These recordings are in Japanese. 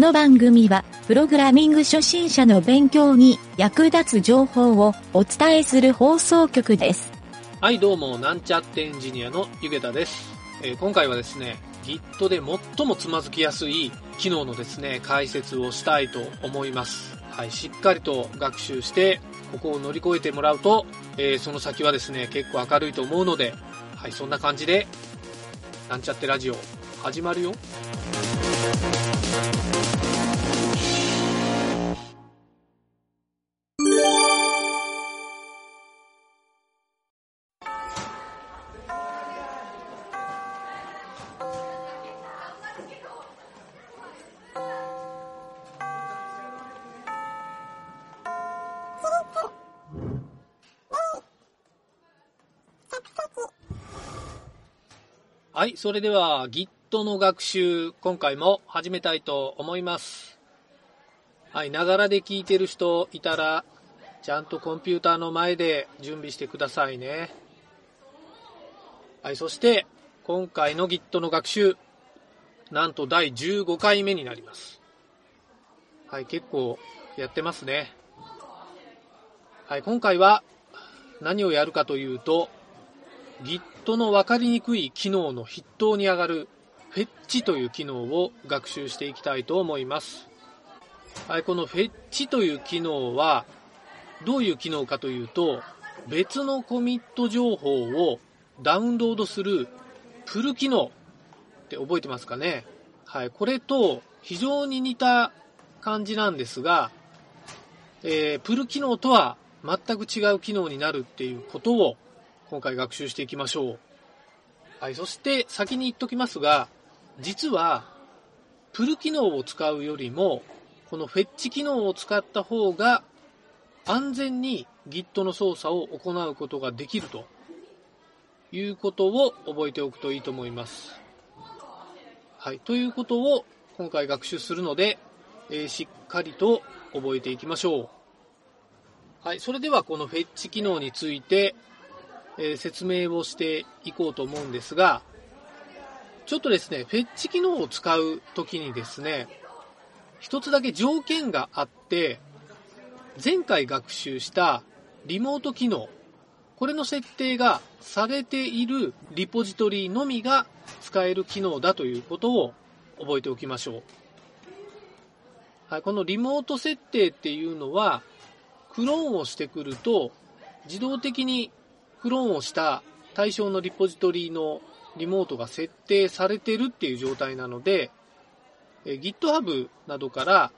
この番組は、プログラミング初心者の勉強に役立つ情報をお伝えする放送局です。はい、どうも、なんちゃってエンジニアのゆげたです。えー今回はですね、Git で最もつまずきやすい機能のですね、解説をしたいと思います。はい、しっかりと学習して、ここを乗り越えてもらうと、えーその先はですね、結構明るいと思うので、はい、そんな感じで、なんちゃってラジオ、始まるよ。はい、それでは Git の学習、今回も始めたいと思います。はい、ながらで聞いてる人いたら、ちゃんとコンピューターの前で準備してくださいね。はい、そして、今回の Git の学習、なんと第15回目になります。はい、結構やってますね。はい、今回は何をやるかというと、Git の分かりにくい機能の筆頭に上がるフェッチという機能を学習していきたいと思います。はい、このフェッチという機能はどういう機能かというと別のコミット情報をダウンロードするプル機能って覚えてますかね？はい、これと非常に似た感じなんですが、えープル機能とは全く違う機能になるっていうことを今回学習していきましょう。はい、そして先に言っときますが、実は、プル機能を使うよりも、このフェッチ機能を使った方が、安全に Git の操作を行うことができるということを覚えておくといいと思います。はい、ということを今回学習するので、えーしっかりと覚えていきましょう。はい、それではこのフェッチ機能について、え説明をしていこうと思うんですが、ちょっとですね、フェッチ機能を使うときにですね、一つだけ条件があって、前回学習したリモート機能、これの設定がされているリポジトリのみが使える機能だということを覚えておきましょう。はい、このリモート設定っていうのは、クローンをしてくると、自動的にクローンをした対象のリポジトリのリモートが設定されてるっていう状態なので、え GitHub などから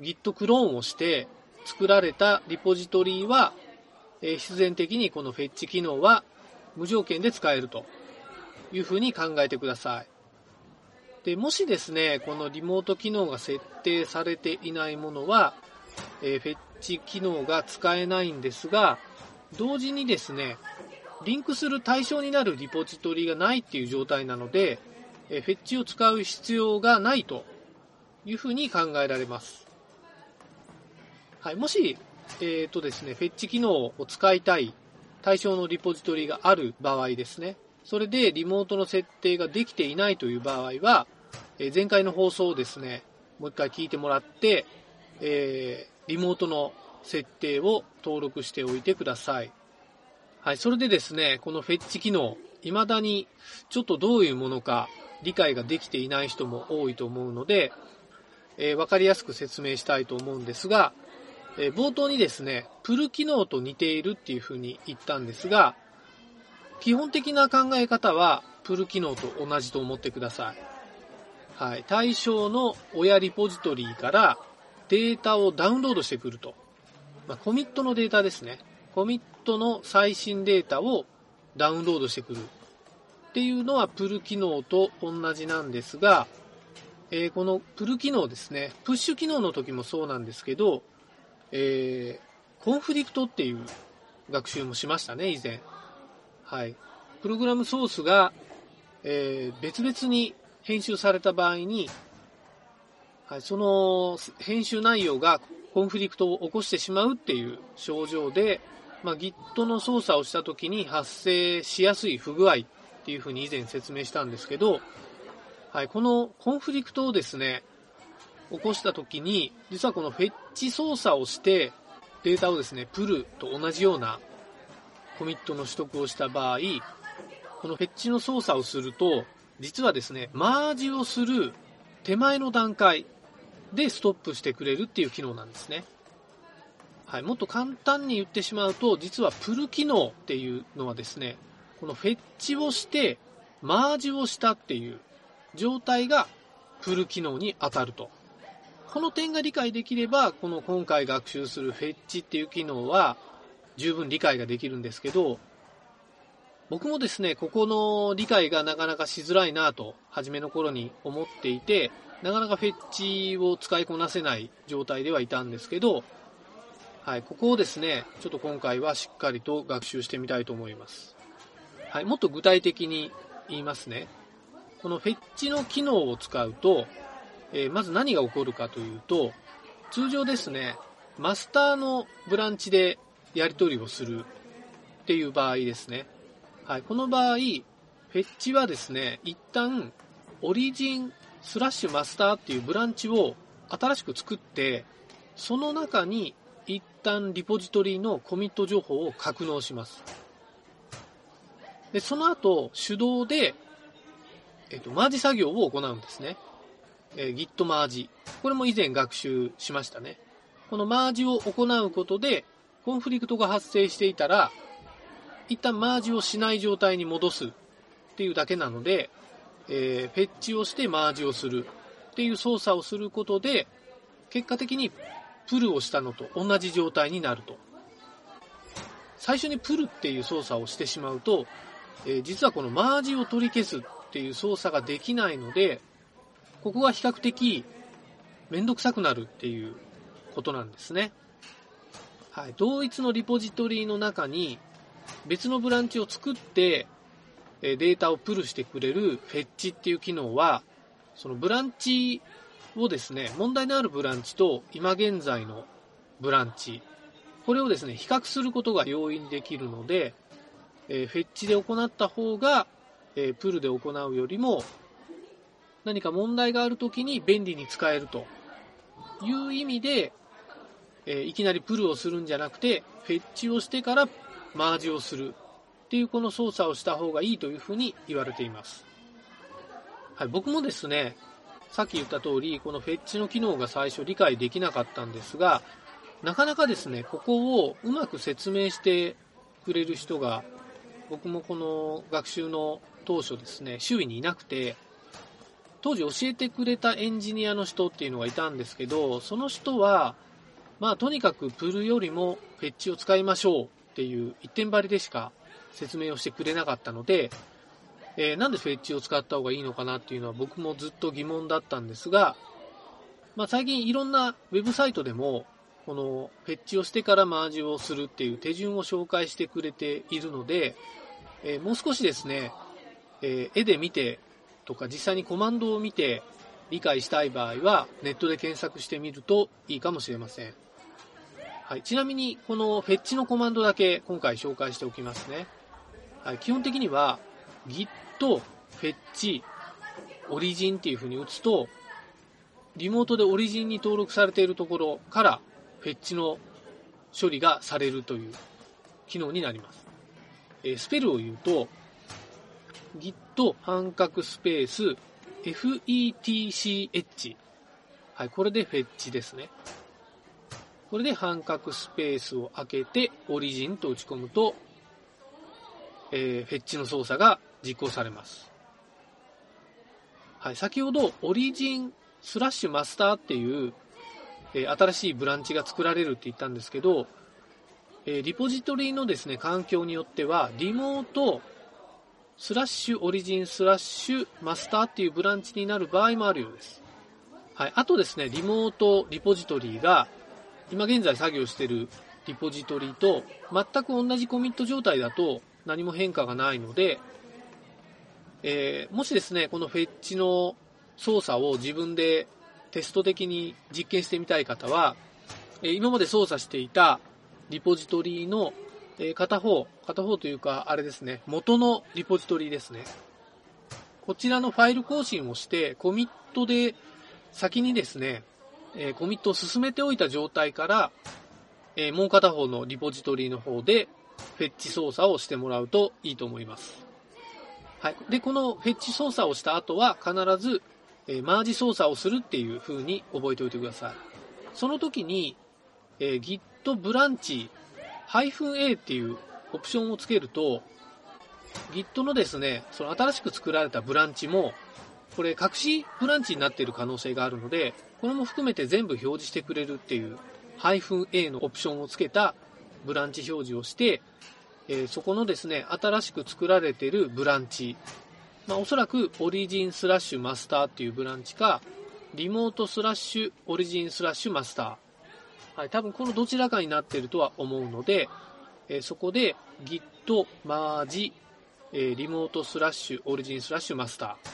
Git クローンをして作られたリポジトリは、え必然的にこのフェッチ機能は無条件で使えるというふうに考えてください。で、もしですね、このリモート機能が設定されていないものは、えーフェッチ機能が使えないんですが、同時にですね、リンクする対象になるリポジトリがないっていう状態なので、えフェッチを使う必要がないというふうに考えられます。はい、もし、えーとですね、フェッチ機能を使いたい対象のリポジトリがある場合ですね、それでリモートの設定ができていないという場合は、え前回の放送をですね、もう一回聞いてもらって、えーリモートの設定を登録しておいてください。はい、それでですね、このフェッチ機能、未だにちょっとどういうものか理解ができていない人も多いと思うので、えーわかりやすく説明したいと思うんですが、えー冒頭にですね、プル機能と似ているっていうふうに言ったんですが、基本的な考え方はプル機能と同じと思ってください。はい、対象の親リポジトリからデータをダウンロードしてくると。まあ、コミットのデータですね。コミットの最新データをダウンロードしてくる。っていうのはプル機能と同じなんですが、えーこのプル機能ですね、プッシュ機能の時もそうなんですけど、えーコンフリクトっていう学習もしましたね、以前。はい。プログラムソースが、えー別々に編集された場合に、はい、その編集内容がコンフリクトを起こしてしまうっていう症状で、まあ、Git の操作をした時に発生しやすい不具合っていうふうに以前説明したんですけど、はい、このコンフリクトをですね、起こした時に、実はこのフェッチ操作をして、データをですね、プルと同じようなコミットの取得をした場合、このフェッチの操作をすると、実はですね、マージをする手前の段階でストップしてくれるっていう機能なんですね。はい、もっと簡単に言ってしまうと、実はプル機能っていうのはですね、このフェッチをして、マージをしたっていう状態がプル機能に当たると。この点が理解できれば、この今回学習するフェッチっていう機能は十分理解ができるんですけど、僕もですね、ここの理解がなかなかしづらいなと、初めの頃に思っていて、なかなかフェッチを使いこなせない状態ではいたんですけど、はい、ここをですね、ちょっと今回はしっかりと学習してみたいと思います。はい、もっと具体的に言いますね。このフェッチの機能を使うと、えー、まず何が起こるかというと、通常ですね、マスターのブランチでやり取りをするっていう場合ですね。はい、この場合、フェッチはですね、一旦、オリジンスラッシュマスターっていうブランチを新しく作って、その中に一旦リポジトリのコミット情報を格納します。で、その後、手動で、えっと、マージ作業を行うんですね。えー、Git マージ。これも以前学習しましたね。このマージを行うことで、コンフリクトが発生していたら、一旦マージをしない状態に戻すっていうだけなので、えー、フェッチをしてマージをするっていう操作をすることで、結果的にプルをしたのと同じ状態になると。最初にプルっていう操作をしてしまうと、えー、実はこのマージを取り消すっていう操作ができないので、ここが比較的めんどくさくなるっていうことなんですね。はい、同一のリポジトリの中に別のブランチを作ってデータをプルしてくれるフェッチっていう機能は、そのブランチをですね、問題のあるブランチと今現在のブランチ、これをですね、比較することが容易にできるので、えフェッチで行った方が、えプルで行うよりも何か問題があるときに便利に使えるという意味で、え、いきなりプルをするんじゃなくて、フェッチをしてからマージをする。っていうこの操作をした方がいいというふうに言われています。はい、僕もですね、さっき言った通り、このフェッチの機能が最初理解できなかったんですが、なかなかですね、ここをうまく説明してくれる人が、僕もこの学習の当初ですね、周囲にいなくて、当時教えてくれたエンジニアの人っていうのがいたんですけど、その人は、まあとにかくプルよりもフェッチを使いましょうっていう一点張りでしか説明をしてくれなかったので、えー、なんでフェッチを使った方がいいのかなっていうのは僕もずっと疑問だったんですが、まあ最近いろんなウェブサイトでも、このフェッチをしてからマージをするっていう手順を紹介してくれているので、えー、もう少しですね、えー、絵で見てとか実際にコマンドを見て理解したい場合はネットで検索してみるといいかもしれません。はい、ちなみにこのフェッチのコマンドだけ今回紹介しておきますね。基本的には git フェッチオリジンっていう風に打つとリモートでオリジンに登録されているところからフェッチの処理がされるという機能になります。えー、スペルを言うと git 半角スペース fetch。はい、これでフェッチですね。これで半角スペースを開けて、オリジンと打ち込むと、えー、フェッチの操作が実行されます。はい、先ほど、オリジンスラッシュマスターっていう、えー、新しいブランチが作られるって言ったんですけど、えー、リポジトリのですね、環境によっては、リモートスラッシュオリジンスラッシュマスターっていうブランチになる場合もあるようです。はい。あとですね、リモートリポジトリが、今現在作業しているリポジトリと全く同じコミット状態だと何も変化がないので、えー、もしですね、このフェッチの操作を自分でテスト的に実験してみたい方は、えー、今まで操作していたリポジトリのえ片方、片方というか、あれですね、元のリポジトリですね。こちらのファイル更新をして、コミットで先にですね、え、コミットを進めておいた状態から、え、もう片方のリポジトリの方でフェッチ操作をしてもらうといいと思います。はい。で、このフェッチ操作をした後は必ず、えー、マージ操作をするっていう風に覚えておいてください。その時に、えー、Git ブランチ -a っていうオプションをつけると、Git のですね、その新しく作られたブランチも、これ隠しブランチになっている可能性があるので、これも含めて全部表示してくれるっていう -a のオプションをつけたブランチ表示をして、えー、そこのですね、新しく作られているブランチ、まあ、おそらくオリジンスラッシュマスターっていうブランチか、リモートスラッシュオリジンスラッシュマスター。はい、多分このどちらかになっているとは思うので、えー、そこで git マージ、えー、リモートスラッシュオリジンスラッシュマスター。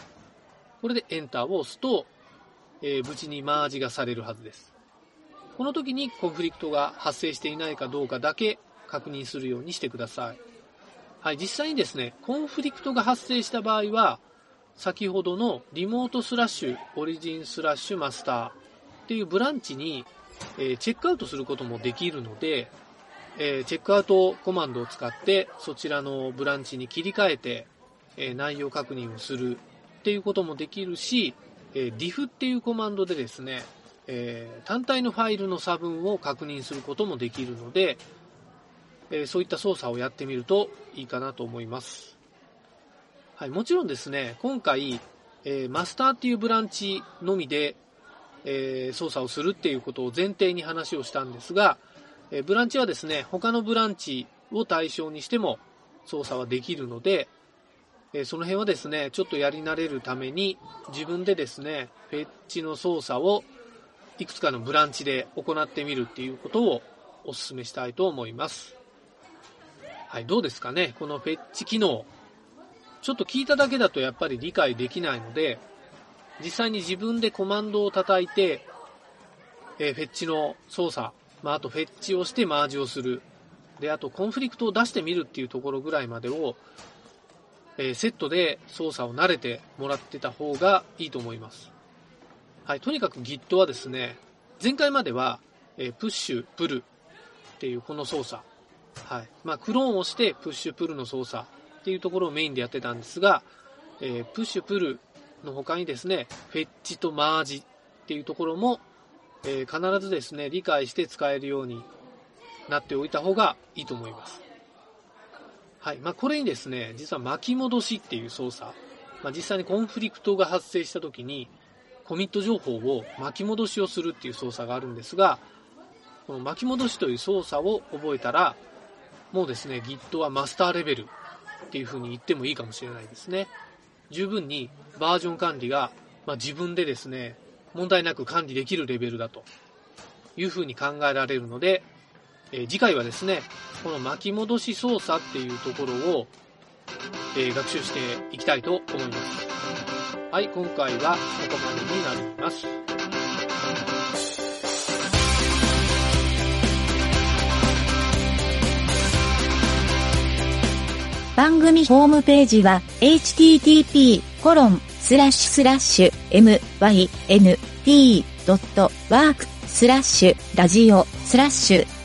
これでエンターを押すと、えー、無事にマージがされるはずです。この時にコンフリクトが発生していないかどうかだけ確認するようにしてください。はい、実際にですね、コンフリクトが発生した場合は、先ほどのリモートスラッシュオリジンスラッシュマスターっていうブランチに、え、チェックアウトすることもできるので、えー、チェックアウトコマンドを使ってそちらのブランチに切り替えて、え、内容確認をするっていうこともできるし、え diff っていうコマンドでですね、え単体のファイルの差分を確認することもできるので、えそういった操作をやってみるといいかなと思います。はい、もちろんですね、今回、えー、マスターっていうブランチのみで、え、操作をするっていうことを前提に話をしたんですが、え、ブランチはですね、他のブランチを対象にしても操作はできるので、えその辺はですね、ちょっとやり慣れるために自分でですね、フェッチの操作をいくつかのブランチで行ってみるっていうことをお勧めしたいと思います。はい、どうですかね？このフェッチ機能。ちょっと聞いただけだとやっぱり理解できないので、実際に自分でコマンドを叩いて、えー、フェッチの操作、まあ、あとフェッチをしてマージをする。で、あとコンフリクトを出してみるっていうところぐらいまでを、えー、セットで操作を慣れてもらってた方がいいと思います。はい、とにかく Git はですね、前回までは、え、プッシュ、プルっていうこの操作、はい。まあ、クローンをしてプッシュプルの操作っていうところをメインでやってたんですが、え、プッシュプルの他にですね、フェッチとマージっていうところも、えー、必ずですね、理解して使えるようになっておいた方がいいと思います。はい。まあ、これにですね、実は巻き戻しっていう操作、まあ、実際にコンフリクトが発生した時に、コミット情報を巻き戻しをするっていう操作があるんですが、この巻き戻しという操作を覚えたら、もうですね、Git はマスターレベルっていう風に言ってもいいかもしれないですね。十分にバージョン管理が、まあ、自分でですね、問題なく管理できるレベルだという風に考えられるので、えー、次回はですね、この巻き戻し操作っていうところを、えー、学習していきたいと思います。はい、今回はここまでになります。番組ホームページは http:// mynt.work スラッシュラジオスラッシュ